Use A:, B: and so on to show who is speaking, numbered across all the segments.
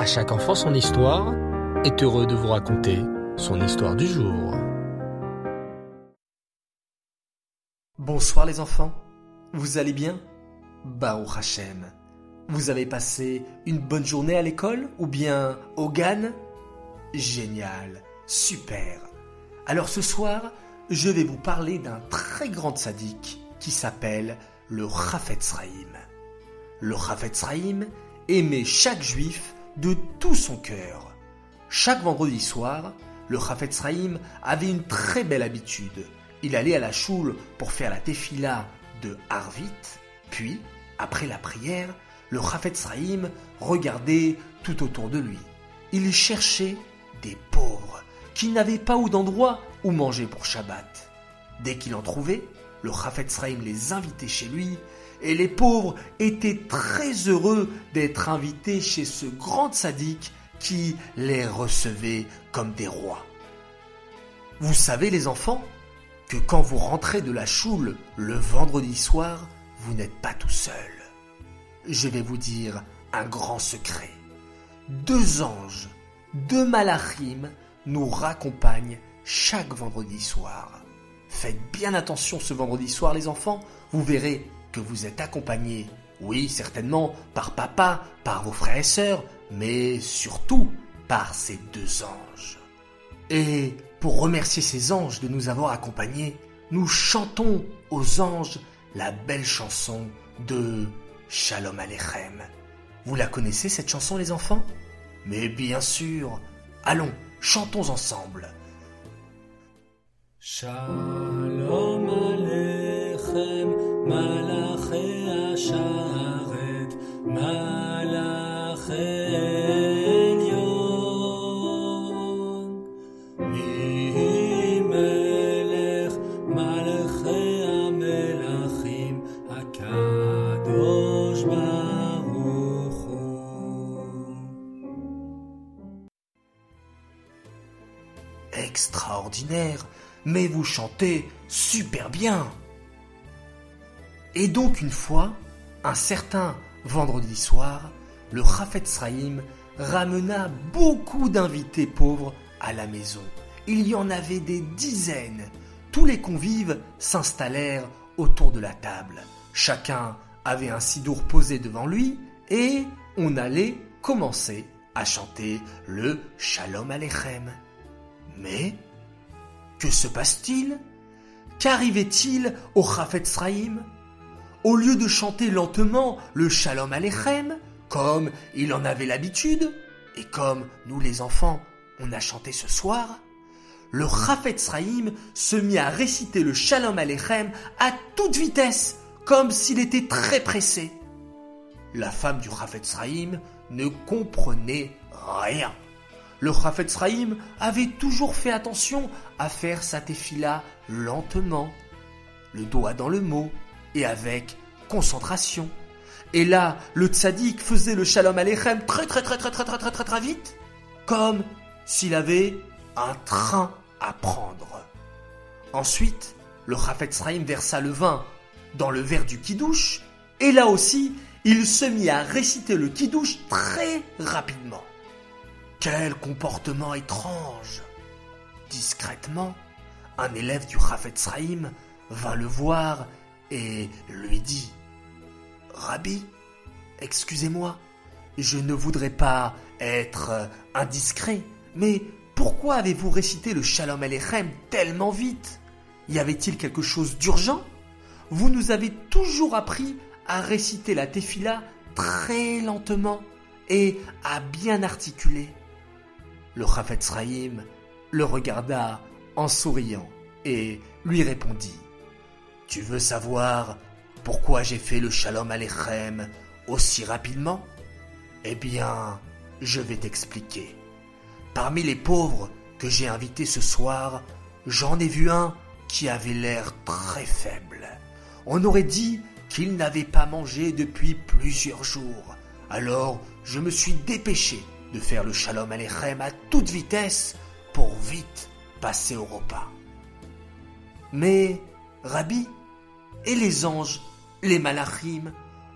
A: À chaque enfant son histoire est heureux de vous raconter son histoire du jour.
B: Bonsoir les enfants, vous allez bien? Baruch Hashem. Vous avez passé une bonne journée à l'école ou bien au GAN? Génial, super. Alors ce soir, je vais vous parler d'un très grand sadique qui s'appelle le Chafetz Le Chafetz aimait chaque juif de tout son cœur. Chaque vendredi soir, le Chafetz avait une très belle habitude. Il allait à la choule pour faire la tefila de Harvit, puis, après la prière, le Chafetz regardait tout autour de lui. Il cherchait des pauvres qui n'avaient pas où d'endroit où manger pour Shabbat. Dès qu'il en trouvait, le Chafetz les invitait chez lui et les pauvres étaient très heureux d'être invités chez ce grand sadique qui les recevait comme des rois. Vous savez les enfants que quand vous rentrez de la choule le vendredi soir, vous n'êtes pas tout seul. Je vais vous dire un grand secret. Deux anges, deux malachim nous raccompagnent chaque vendredi soir. Faites bien attention ce vendredi soir les enfants, vous verrez que vous êtes accompagné, oui, certainement, par papa, par vos frères et sœurs, mais surtout par ces deux anges. Et pour remercier ces anges de nous avoir accompagnés, nous chantons aux anges la belle chanson de Shalom Aleichem. Vous la connaissez cette chanson les enfants? Mais bien sûr. Allons, chantons ensemble.
C: Shalom
B: Extraordinaire, mais vous chantez super bien. Et donc une fois, un certain vendredi soir, le Chafetz ramena beaucoup d'invités pauvres à la maison. Il y en avait des dizaines. Tous les convives s'installèrent autour de la table. Chacun avait un sidour posé devant lui et on allait commencer à chanter le Shalom Aleichem. Mais que se passe-t-il? Qu'arrivait-il au Chafetz au lieu de chanter lentement le Shalom Aleichem, comme il en avait l'habitude, et comme nous les enfants, on a chanté ce soir, le Chafetz se mit à réciter le Shalom Aleichem à toute vitesse, comme s'il était très pressé. La femme du Chafetz ne comprenait rien. Le Chafetz avait toujours fait attention à faire sa tefila lentement, le doigt dans le mot, et avec concentration. Et là, le tzaddik faisait le shalom aleichem très très très très très très très très très vite, comme s'il avait un train à prendre. Ensuite, le Chafetz versa le vin dans le verre du kidouche, et là aussi, il se mit à réciter le kidouche très rapidement. Quel comportement étrange Discrètement, un élève du Chafetz vint le voir et lui dit Rabbi, excusez-moi, je ne voudrais pas être indiscret, mais pourquoi avez-vous récité le Shalom Aleichem tellement vite? Y avait-il quelque chose d'urgent? Vous nous avez toujours appris à réciter la tefila très lentement et à bien articuler. Le Chafetz le regarda en souriant et lui répondit tu veux savoir pourquoi j'ai fait le Shalom Aleichem aussi rapidement? Eh bien, je vais t'expliquer. Parmi les pauvres que j'ai invités ce soir, j'en ai vu un qui avait l'air très faible. On aurait dit qu'il n'avait pas mangé depuis plusieurs jours. Alors, je me suis dépêché de faire le Shalom Aleichem à toute vitesse pour vite passer au repas. Mais, Rabbi, et les anges, les malachim,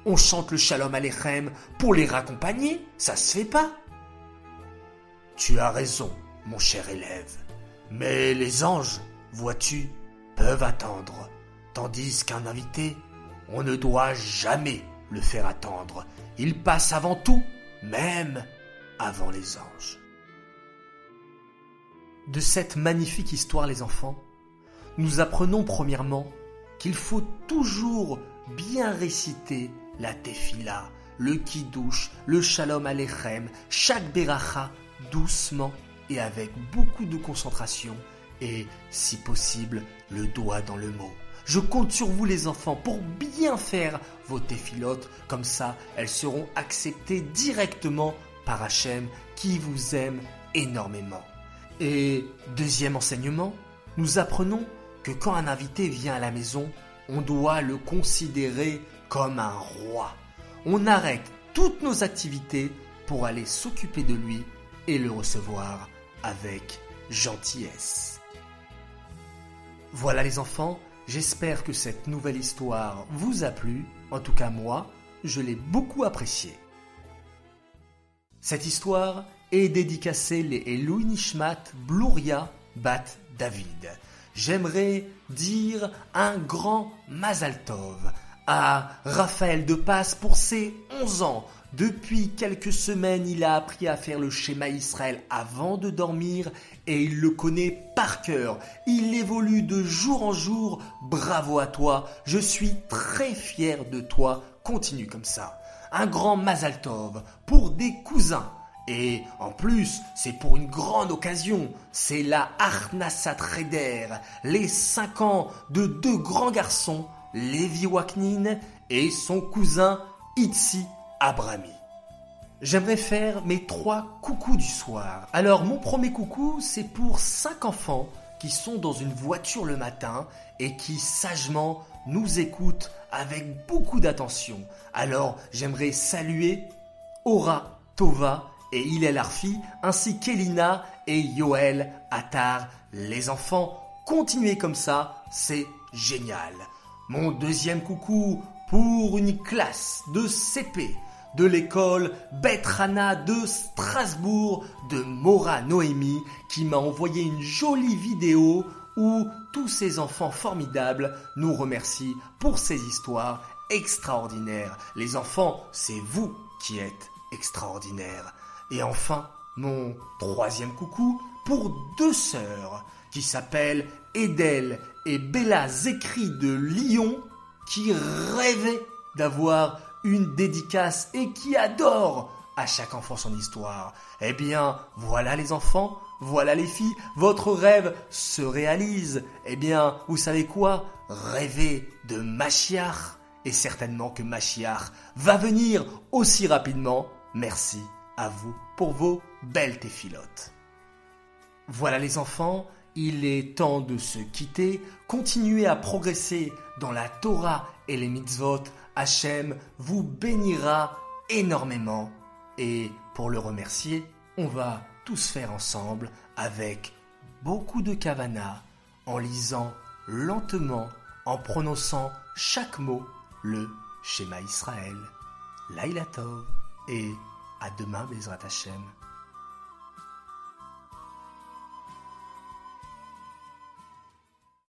B: on chante le shalom aleichem pour les raccompagner, ça se fait pas. tu as raison, mon cher élève. Mais les anges, vois-tu, peuvent attendre, tandis qu'un invité, on ne doit jamais le faire attendre. Il passe avant tout, même avant les anges. De cette magnifique histoire, les enfants, nous apprenons premièrement qu'il faut toujours bien réciter la tefila, le kiddush, le shalom alechem, chaque beracha doucement et avec beaucoup de concentration et, si possible, le doigt dans le mot. Je compte sur vous les enfants pour bien faire vos tefilotes, comme ça elles seront acceptées directement par Hachem qui vous aime énormément. Et deuxième enseignement, nous apprenons que quand un invité vient à la maison, on doit le considérer comme un roi. On arrête toutes nos activités pour aller s'occuper de lui et le recevoir avec gentillesse. Voilà les enfants, j'espère que cette nouvelle histoire vous a plu. En tout cas moi, je l'ai beaucoup appréciée. Cette histoire est dédicacée les Eloi Nishmat Bluria Bat David. J'aimerais dire un grand Mazal Tov à Raphaël de Passe pour ses 11 ans. Depuis quelques semaines, il a appris à faire le schéma Israël avant de dormir et il le connaît par cœur. Il évolue de jour en jour. Bravo à toi. Je suis très fier de toi. Continue comme ça. Un grand Mazal Tov pour des cousins. Et en plus, c'est pour une grande occasion. C'est la Arnasat Reder, les 5 ans de deux grands garçons Lévi Waknin et son cousin Itzi Abrami. J'aimerais faire mes trois coucous du soir. Alors mon premier coucou, c'est pour cinq enfants qui sont dans une voiture le matin et qui sagement nous écoutent avec beaucoup d'attention. Alors j'aimerais saluer Aura, Tova et Hillel Arfi, ainsi qu'Elina et Yoel Attar. Les enfants, continuez comme ça, c'est génial. Mon deuxième coucou pour une classe de CP de l'école Betrana de Strasbourg de Mora Noémie qui m'a envoyé une jolie vidéo où tous ces enfants formidables nous remercient pour ces histoires extraordinaires. Les enfants, c'est vous qui êtes extraordinaires. Et enfin, mon troisième coucou pour deux sœurs qui s'appellent Edel et Bella Zekri de Lyon qui rêvaient d'avoir une dédicace et qui adorent à chaque enfant son histoire. Eh bien, voilà les enfants, voilà les filles, votre rêve se réalise. Eh bien, vous savez quoi? Rêvez de Machiar. Et certainement que Machiar va venir aussi rapidement. Merci à vous pour vos belles téphilotes. Voilà les enfants, il est temps de se quitter, continuez à progresser dans la Torah et les mitzvot. Hachem vous bénira énormément. Et pour le remercier, on va tous faire ensemble avec beaucoup de kavana, en lisant lentement, en prononçant chaque mot, le schéma Israël. Laila Tov et à demain Bezrat Hachem.